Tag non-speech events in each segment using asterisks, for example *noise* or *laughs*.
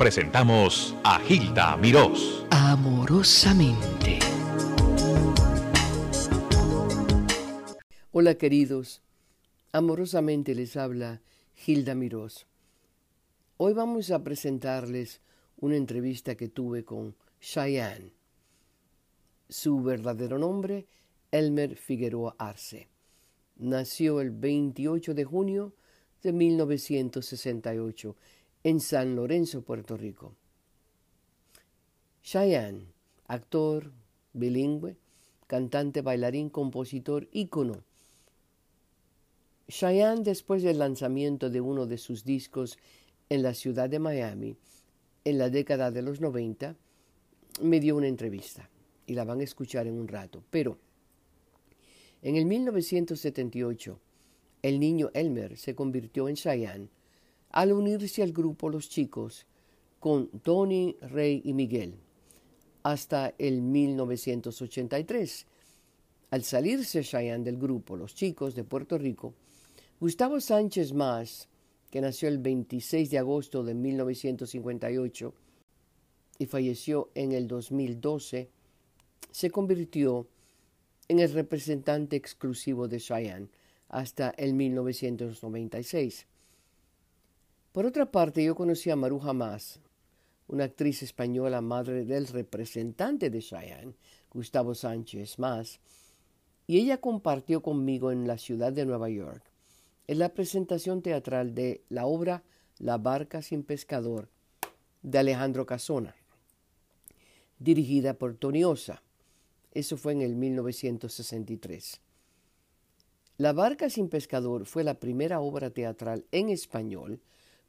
presentamos a Gilda Mirós. Amorosamente. Hola queridos, amorosamente les habla Gilda Mirós. Hoy vamos a presentarles una entrevista que tuve con Cheyenne. Su verdadero nombre, Elmer Figueroa Arce. Nació el 28 de junio de 1968 en San Lorenzo, Puerto Rico. Cheyenne, actor, bilingüe, cantante, bailarín, compositor, ícono. Cheyenne, después del lanzamiento de uno de sus discos en la ciudad de Miami, en la década de los 90, me dio una entrevista y la van a escuchar en un rato. Pero en el 1978, el niño Elmer se convirtió en Cheyenne al unirse al grupo Los Chicos con Tony, Rey y Miguel hasta el 1983. Al salirse Cheyenne del grupo Los Chicos de Puerto Rico, Gustavo Sánchez Más, que nació el 26 de agosto de 1958 y falleció en el 2012, se convirtió en el representante exclusivo de Cheyenne hasta el 1996. Por otra parte, yo conocí a Maruja Más, una actriz española, madre del representante de Cheyenne, Gustavo Sánchez Más, y ella compartió conmigo en la ciudad de Nueva York en la presentación teatral de la obra La barca sin pescador de Alejandro Casona, dirigida por Tony Osa. Eso fue en el 1963. La barca sin pescador fue la primera obra teatral en español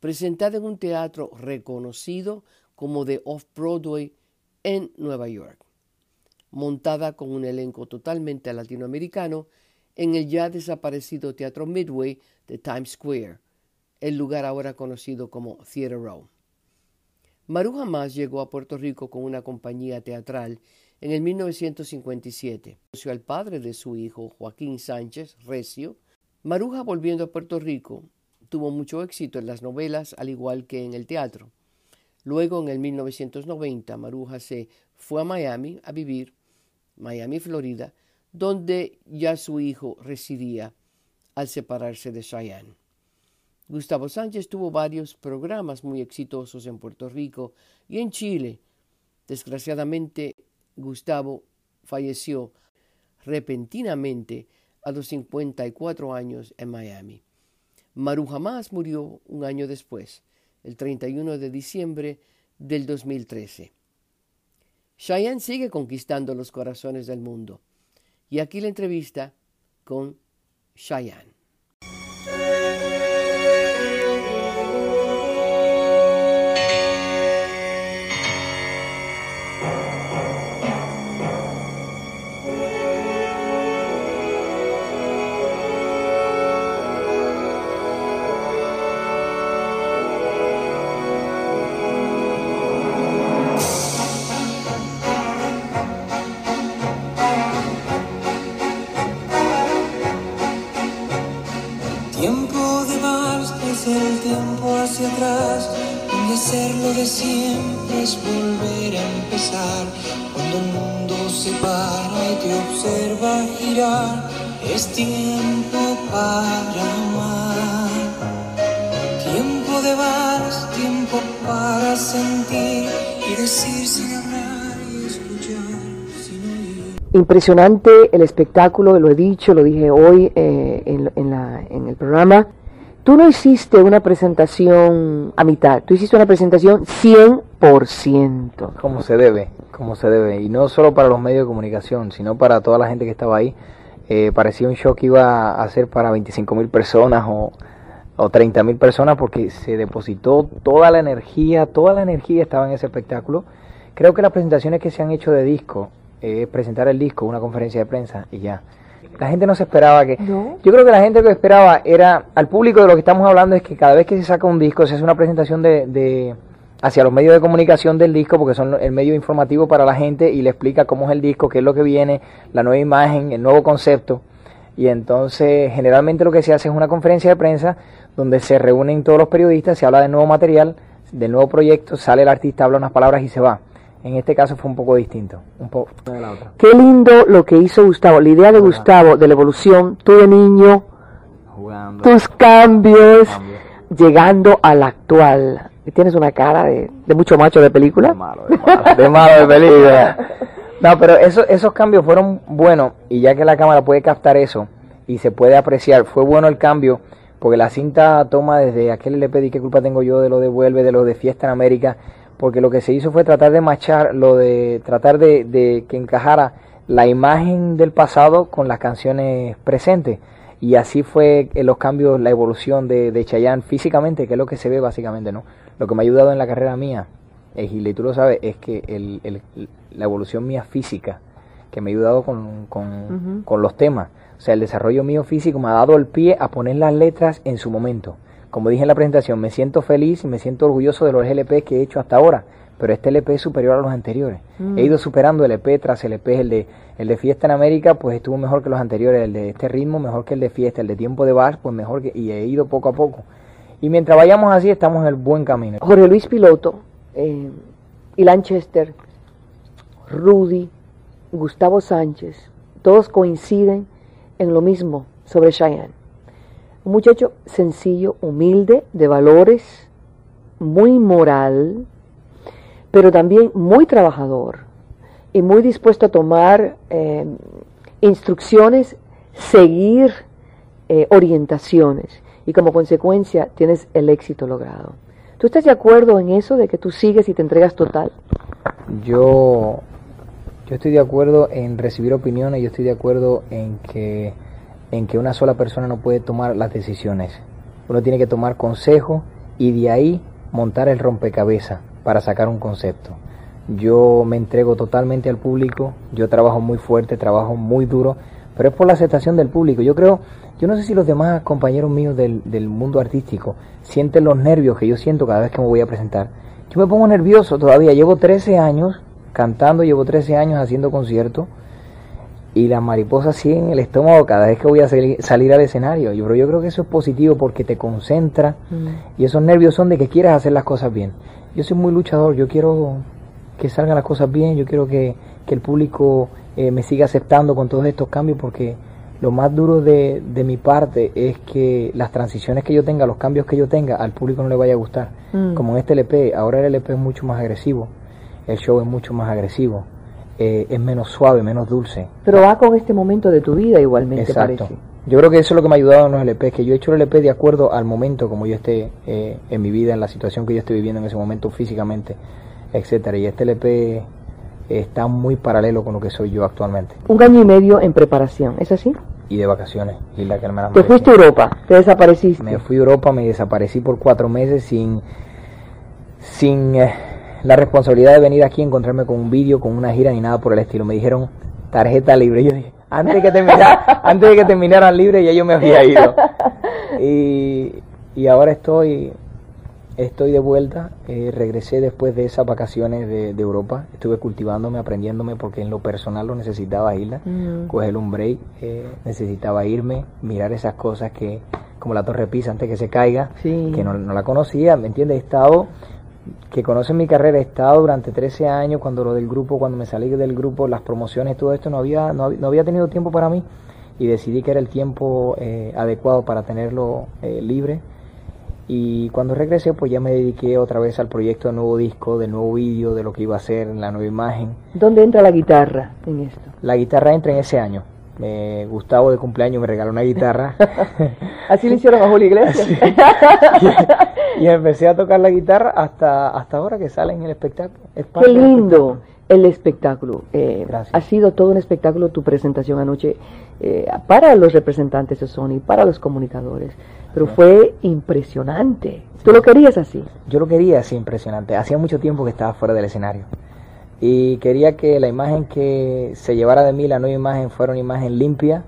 presentada en un teatro reconocido como de Off-Broadway en Nueva York, montada con un elenco totalmente latinoamericano en el ya desaparecido Teatro Midway de Times Square, el lugar ahora conocido como Theater Row. Maruja Más llegó a Puerto Rico con una compañía teatral en el 1957. Conoció al padre de su hijo, Joaquín Sánchez Recio. Maruja, volviendo a Puerto Rico, tuvo mucho éxito en las novelas, al igual que en el teatro. Luego, en el 1990, Maruja se fue a Miami a vivir, Miami, Florida, donde ya su hijo residía al separarse de Cheyenne. Gustavo Sánchez tuvo varios programas muy exitosos en Puerto Rico y en Chile. Desgraciadamente, Gustavo falleció repentinamente a los 54 años en Miami. Maru jamás murió un año después, el 31 de diciembre del 2013. Cheyenne sigue conquistando los corazones del mundo. Y aquí la entrevista con Cheyenne. De siempre es volver a empezar. Cuando el mundo se para y te observa girar, es tiempo para amar. Tiempo de vals, tiempo para sentir y decir sin hablar Impresionante el espectáculo, lo he dicho, lo dije hoy eh, en, el programa Tú no hiciste una presentación a mitad, tú hiciste una presentación 100%. Como se debe, como se debe. Y no solo para los medios de comunicación, sino para toda la gente que estaba ahí. Eh, parecía un show que iba a ser para 25 mil personas o, o 30 mil personas porque se depositó toda la energía, toda la energía estaba en ese espectáculo. Creo que las presentaciones que se han hecho de disco, es presentar el disco, una conferencia de prensa y ya. La gente no se esperaba que... Yo creo que la gente lo que esperaba era, al público de lo que estamos hablando es que cada vez que se saca un disco se hace una presentación de, de hacia los medios de comunicación del disco, porque son el medio informativo para la gente y le explica cómo es el disco, qué es lo que viene, la nueva imagen, el nuevo concepto. Y entonces generalmente lo que se hace es una conferencia de prensa donde se reúnen todos los periodistas, se habla de nuevo material, del nuevo proyecto sale el artista, habla unas palabras y se va. En este caso fue un poco distinto, un poco de la otra. Qué lindo lo que hizo Gustavo, la idea de Gustavo de la evolución, tú de niño, Jugando. tus cambios, llegando al actual. Tienes una cara de, de mucho macho de película. De malo, de malo, de malo de película. *laughs* No, pero eso, esos cambios fueron buenos y ya que la cámara puede captar eso y se puede apreciar, fue bueno el cambio porque la cinta toma desde aquel LP de qué culpa tengo yo de lo de Vuelve, de lo de Fiesta en América, porque lo que se hizo fue tratar de machar, lo de tratar de, de que encajara la imagen del pasado con las canciones presentes. Y así fue eh, los cambios, la evolución de, de Chayanne físicamente, que es lo que se ve básicamente, ¿no? Lo que me ha ayudado en la carrera mía, Gil, y tú lo sabes, es que el, el- la evolución mía física, que me ha ayudado con, con, con los temas, o sea, el desarrollo mío físico me ha dado el pie a poner las letras en su momento. Como dije en la presentación, me siento feliz y me siento orgulloso de los LP que he hecho hasta ahora, pero este LP es superior a los anteriores. He ido superando LP tras LP, el de, el de Fiesta en América, pues estuvo mejor que los anteriores, el de este ritmo mejor que el de Fiesta, el de Tiempo de Bar, pues mejor que, y he ido poco a poco. Y mientras vayamos así, estamos en el buen camino. Jorge Luis Piloto, eh, Ilan Chester, Rudy, Gustavo Sánchez, todos coinciden en lo mismo sobre Cheyenne. Muchacho sencillo, humilde, de valores, muy moral, pero también muy trabajador y muy dispuesto a tomar eh, instrucciones, seguir eh, orientaciones y como consecuencia tienes el éxito logrado. ¿Tú estás de acuerdo en eso de que tú sigues y te entregas total? Yo, yo estoy de acuerdo en recibir opiniones, yo estoy de acuerdo en que, en que una sola persona no puede tomar las decisiones. Uno tiene que tomar consejo y de ahí montar el rompecabezas para sacar un concepto. Yo me entrego totalmente al público, yo trabajo muy fuerte, trabajo muy duro, pero es por la aceptación del público. Yo creo, yo no sé si los demás compañeros míos del, del mundo artístico sienten los nervios que yo siento cada vez que me voy a presentar. Yo me pongo nervioso todavía, llevo 13 años cantando, llevo 13 años haciendo conciertos y las mariposas siguen en el estómago cada vez que voy a salir, salir al escenario. Yo, pero yo creo que eso es positivo porque te concentra y esos nervios son de que quieras hacer las cosas bien. Yo soy muy luchador, yo quiero que salgan las cosas bien, yo quiero que, que el público eh, me siga aceptando con todos estos cambios porque lo más duro de, de mi parte es que las transiciones que yo tenga, los cambios que yo tenga, al público no le vaya a gustar. Mm. Como en este LP, ahora el LP es mucho más agresivo, el show es mucho más agresivo, eh, es menos suave, menos dulce. Pero va con este momento de tu vida igualmente, Exacto. parece. Yo creo que eso es lo que me ha ayudado en los LP, que yo he hecho el LP de acuerdo al momento como yo esté eh, en mi vida, en la situación que yo esté viviendo en ese momento físicamente, etcétera. Y este LP está muy paralelo con lo que soy yo actualmente. Un año y medio en preparación, ¿es así? Y de vacaciones, y la que me las Te fuiste a Europa, te desapareciste. Me fui a Europa, me desaparecí por cuatro meses sin, sin eh, la responsabilidad de venir aquí encontrarme con un vídeo, con una gira ni nada por el estilo. Me dijeron tarjeta libre. Yo dije, antes de que terminara, *laughs* antes de que terminaran libre ya yo me había ido. *laughs* Y, y ahora estoy, estoy de vuelta. Eh, regresé después de esas vacaciones de, de Europa. Estuve cultivándome, aprendiéndome porque en lo personal lo necesitaba Hilda Mm. coger un break, eh, necesitaba irme, mirar esas cosas que, como la Torre Pisa antes que se caiga, Sí. que no, no la conocía, ¿me entiendes? He estado, que conocen mi carrera, he estado durante 13 años, cuando lo del grupo, cuando me salí del grupo, las promociones, todo esto, no había, no, no había tenido tiempo para mí y decidí que era el tiempo eh, adecuado para tenerlo eh, libre. Y cuando regresé, pues ya me dediqué otra vez al proyecto del nuevo disco, del nuevo vídeo, de lo que iba a hacer, la nueva imagen. ¿Dónde entra la guitarra en esto? La guitarra entra en ese año. Eh, Gustavo de cumpleaños me regaló una guitarra *laughs* Así le hicieron a Julio Iglesias. *laughs* y empecé a tocar la guitarra hasta, hasta ahora que sale en el espectáculo. Es Qué lindo el espectáculo. Eh, Gracias. ha sido todo un espectáculo tu presentación anoche eh, para los representantes de Sony, para los comunicadores. Pero fue impresionante. ¿Tú lo querías así? Yo lo quería así impresionante. Hacía mucho tiempo que estaba fuera del escenario. Y quería que la imagen que se llevara de mí, la nueva imagen, fuera una imagen limpia,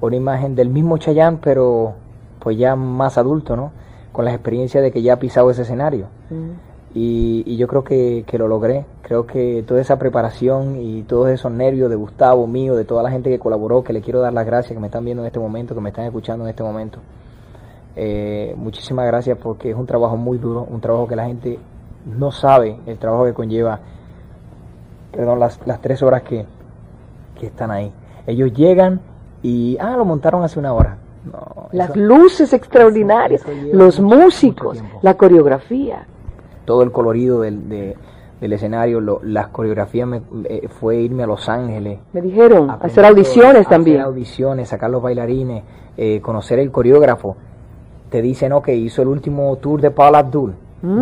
una imagen del mismo Chayanne, pero pues ya más adulto, ¿no? Con la experiencia de que ya ha pisado ese escenario. Y, y yo creo que, que lo logré. Creo que toda esa preparación y todos esos nervios de Gustavo, mío, de toda la gente que colaboró, que le quiero dar las gracias, que me están viendo en este momento, que me están escuchando en este momento. Eh, muchísimas gracias porque es un trabajo muy duro, un trabajo que la gente no sabe el trabajo que conlleva, perdón, las, las tres horas que, que están ahí. Ellos llegan y, ah, lo montaron hace una hora. No, Las luces extraordinarias, los músicos, la coreografía. todo el colorido del, de- del escenario, lo- las coreografías me- eh, fue irme a Los Ángeles. Me dijeron, hacer audiciones todo, también. Hacer audiciones, sacar los bailarines, eh, conocer el coreógrafo. Te dicen, que hizo el último tour de Paula Abdul.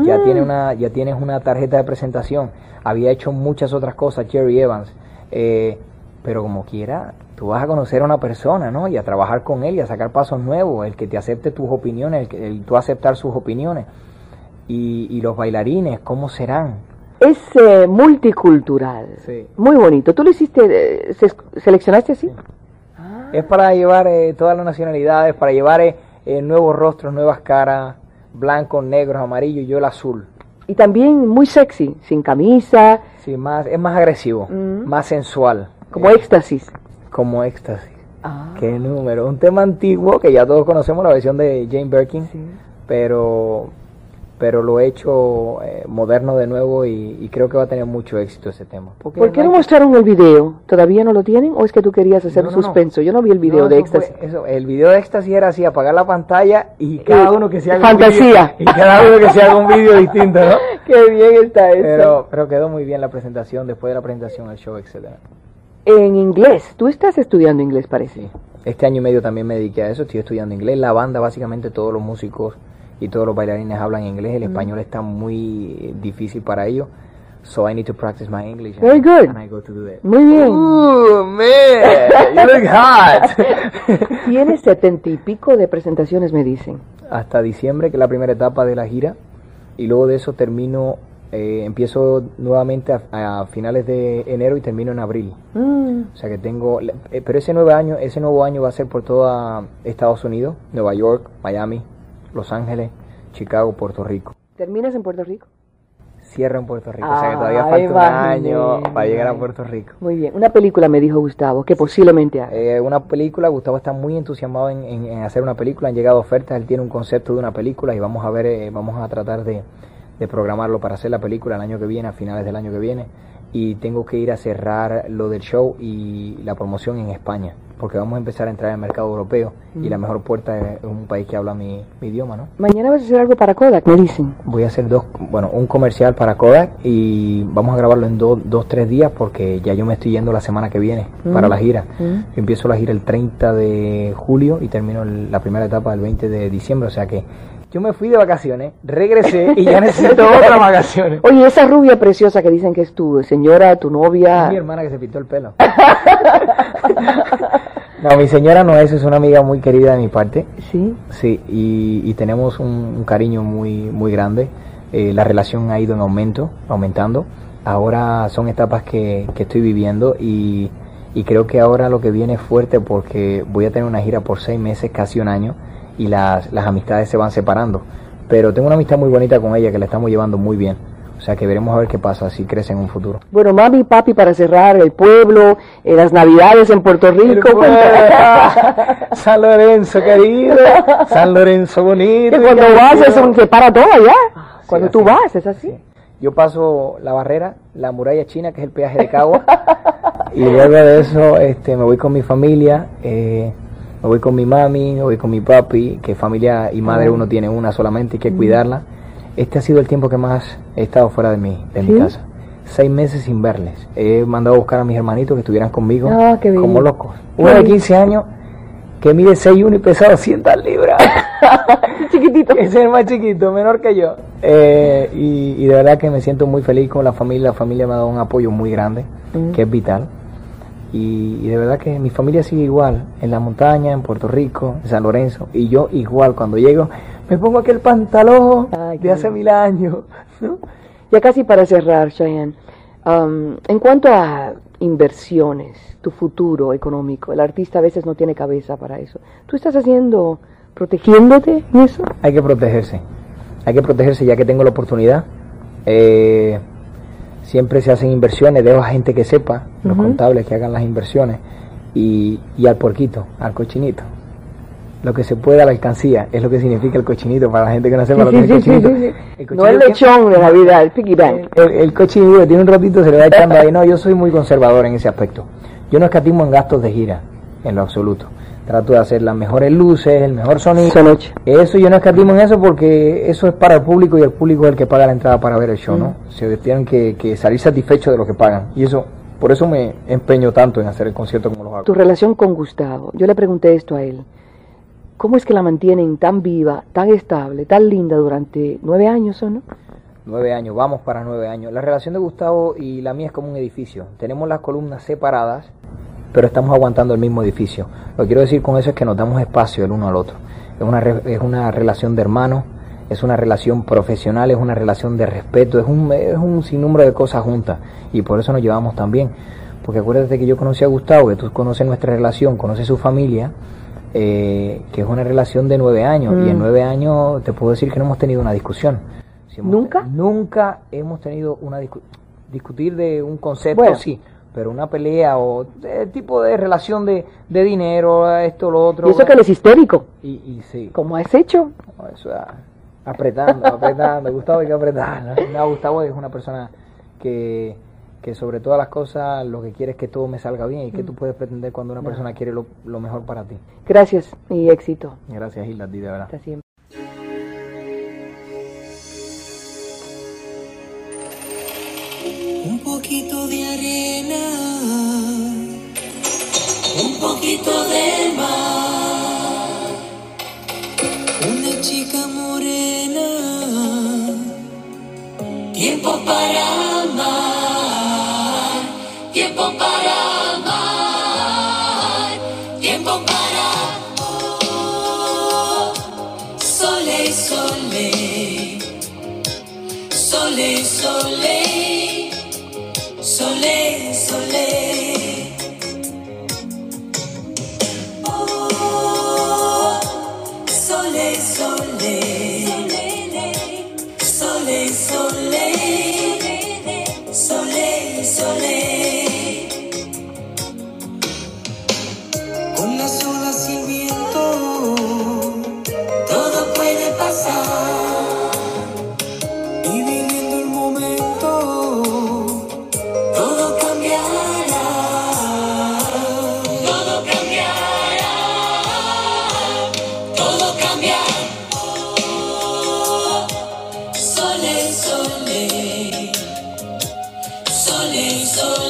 Ya, Mm. tiene una, ya tienes una tarjeta de presentación. Había hecho muchas otras cosas, Jerry Evans. Eh, pero como quiera, tú vas a conocer a una persona, ¿no? Y a trabajar con él y a sacar pasos nuevos. El que te acepte tus opiniones, el, que- el tú aceptar sus opiniones. Y, y los bailarines, ¿cómo serán? Es eh, multicultural. Sí. Muy bonito. ¿Tú lo hiciste, eh, se- seleccionaste así? Es para llevar eh, todas las nacionalidades, para llevar eh, eh, nuevos rostros, nuevas caras, blancos, negros, amarillos, yo el azul. Y también muy sexy, sin camisa, Sí, más, es más agresivo, Mm. más sensual. Como eh, éxtasis. como éxtasis. Ah, Qué número. Un tema antiguo que ya todos conocemos, la versión de Jane Birkin, pero, pero lo he hecho eh, moderno de nuevo y, y creo que va a tener mucho éxito ese tema. Porque ¿Por qué no mostraron el video? ¿Todavía no lo tienen? ¿O es que tú querías hacer No, un no, no. suspenso? Yo no vi el video No, de fue- éxtasis. eso, el video de éxtasis era así, apagar la pantalla y cada Y- uno que se haga fantasía. un video, y cada uno que se haga un video distinto, ¿no? *laughs* Qué bien está eso. Pero, pero quedó muy bien la presentación, después de la presentación, el show, etcétera. En inglés. Tú estás estudiando inglés, parece. Sí. Este año y medio también me dediqué a eso, estoy estudiando inglés. La banda, básicamente todos los músicos y todos los bailarines hablan inglés. El español está muy eh, difícil para ellos. So I need to practice my English. Very and- good. And I go to do that. Muy bien. Ooh, man, you look hot. *laughs* Tienes setenta y pico de presentaciones, me dicen. Hasta diciembre, que es la primera etapa de la gira. Y luego de eso termino, eh, empiezo nuevamente a, a finales de enero y termino en abril. Mm, O sea que tengo, eh, pero ese nuevo año, ese nuevo año va a ser por toda Estados Unidos, Nueva York, Miami, Los Ángeles, Chicago, Puerto Rico. ¿Terminas en Puerto Rico? Cierro en Puerto Rico, o sea que todavía falta un año para llegar a Puerto Rico. Muy bien. Una película me dijo Gustavo que posiblemente haga. Eh, una película, Gustavo está muy entusiasmado en, en- en hacer una película, han llegado ofertas, él tiene un concepto de una película y vamos a ver, eh, vamos a tratar de, de programarlo para hacer la película el año que viene, a finales del año que viene. Y tengo que ir a cerrar lo del show y la promoción en España, porque vamos a empezar a entrar al mercado europeo y la mejor puerta es un país que habla mi, mi idioma, ¿no? Mañana vas a hacer algo para Kodak, me dicen. Voy a hacer dos, bueno, un comercial para Kodak y vamos a grabarlo en dos, dos, tres días porque ya yo me estoy yendo la semana que viene para la gira. Mm. Yo empiezo la gira el 30 de julio y termino el- la primera etapa el 20 de diciembre, o sea que yo me fui de vacaciones, regresé y ya necesito *laughs* otras vacaciones. Oye, esa rubia preciosa que dicen que es tu señora, tu novia. Es mi hermana que se pintó el pelo. *laughs* No, mi señora no es, es una amiga muy querida de mi parte. Sí. Sí, y, y tenemos un, un cariño muy, muy grande. Eh, la relación ha ido en aumento, aumentando. Ahora son etapas que, que estoy viviendo y, y creo que ahora lo que viene es fuerte porque voy a tener una gira por seis meses, casi un año, y las, las amistades se van separando. Pero tengo una amistad muy bonita con ella que la estamos llevando muy bien. O sea que veremos a ver qué pasa, si crece en un futuro. Bueno, mami y papi, para cerrar, el pueblo, eh, las navidades en Puerto Rico. *laughs* San Lorenzo querido, San Lorenzo bonito. que cuando vas es un, se para todo allá. Cuando así tú vas, es así. Yo paso la barrera, la muralla china, que es el peaje de Cagua, *laughs* y luego de eso este, me voy con mi familia, eh, me voy con mi mami, me voy con mi papi, que familia y madre uno tiene una solamente, hay que cuidarla. Este ha sido el tiempo que más he estado fuera de mi, de mi casa. Seis meses sin verles. He mandado a buscar a mis hermanitos que estuvieran conmigo Ah, qué bien. como locos. Uno de 15 años que mide 6'1 y pesa 200 libras. *laughs* Chiquitito. Es el más chiquito, menor que yo. Eh, y, y de verdad que me siento muy feliz con la familia. La familia me ha dado un apoyo muy grande, Mm. que es vital. Y, y de verdad que mi familia sigue igual, en la montaña, en Puerto Rico, en San Lorenzo. Y yo igual, cuando llego, me pongo aquel pantalón Ay, de hace mil años. ¿no? Ya casi para cerrar, Cheyenne. um, en cuanto a inversiones, tu futuro económico, el artista a veces no tiene cabeza para eso. ¿Tú estás haciendo, protegiéndote en eso? Hay que protegerse. Hay que protegerse ya que tengo la oportunidad. Eh, siempre se hacen inversiones, dejo a gente que sepa, los Ujú. contables que hagan las inversiones, y, y al porquito, al cochinito. lo que se puede a la alcancía, es lo que significa el cochinito para la gente que no sepa lo que es el Sí, sí, sí, cochinito. sí, sí. El No el lechón de Navidad, el piggy bank. el, el cochinito tiene un ratito, se le va echando ahí. No, yo soy muy conservador en ese aspecto. Yo no escatimo en gastos de gira, en lo absoluto. Trato de hacer las mejores luces, el mejor sonido. Eso yo no escatimo en eso porque eso es para el público y el público es el que paga la entrada para ver el show, ¿no? Se tienen que, que salir satisfechos de lo que pagan. Y eso, por eso me empeño tanto en hacer el concierto como lo hago. Tu relación con Gustavo, yo le pregunté esto a él. ¿Cómo es que la mantienen tan viva, tan estable, tan linda durante nueve años o no? Nueve años, vamos para nueve años. La relación de Gustavo y la mía es como un edificio. Tenemos las columnas separadas, pero estamos aguantando el mismo edificio. Lo que quiero decir con eso es que nos damos espacio el uno al otro. Es una, re- es una relación de hermanos, es una relación profesional, es una relación de respeto, es un, es un sinnúmero de cosas juntas. Y por eso nos llevamos tan bien. Porque acuérdate que yo conocí a Gustavo, que tú conoces nuestra relación, conoces su familia, eh, que es una relación de nueve años. Y en Mm. nueve años te puedo decir que no hemos tenido una discusión. Si hemos ¿Nunca? Nunca hemos tenido una discu- discutir de un concepto, Bueno. sí, pero una pelea o de tipo de relación de, de dinero, esto, lo otro. Y eso que él es histérico. y, y sí, ¿Cómo has hecho? eso es apretando, apretando. Gustavo hay que apretar. ¿no? Gustavo es una persona que, que sobre todas las cosas lo que quiere es que todo me salga bien y que tú puedes pretender cuando una persona quiere lo, lo mejor para ti. Gracias y éxito. Gracias, Hilda, a ti, de verdad. Hasta siempre. Poquito de arena, un poquito de mar, una chica morena, tiempo para amar, tiempo para amar, tiempo para sole, sole, sole, sole. Sole, sole. Sole, sole,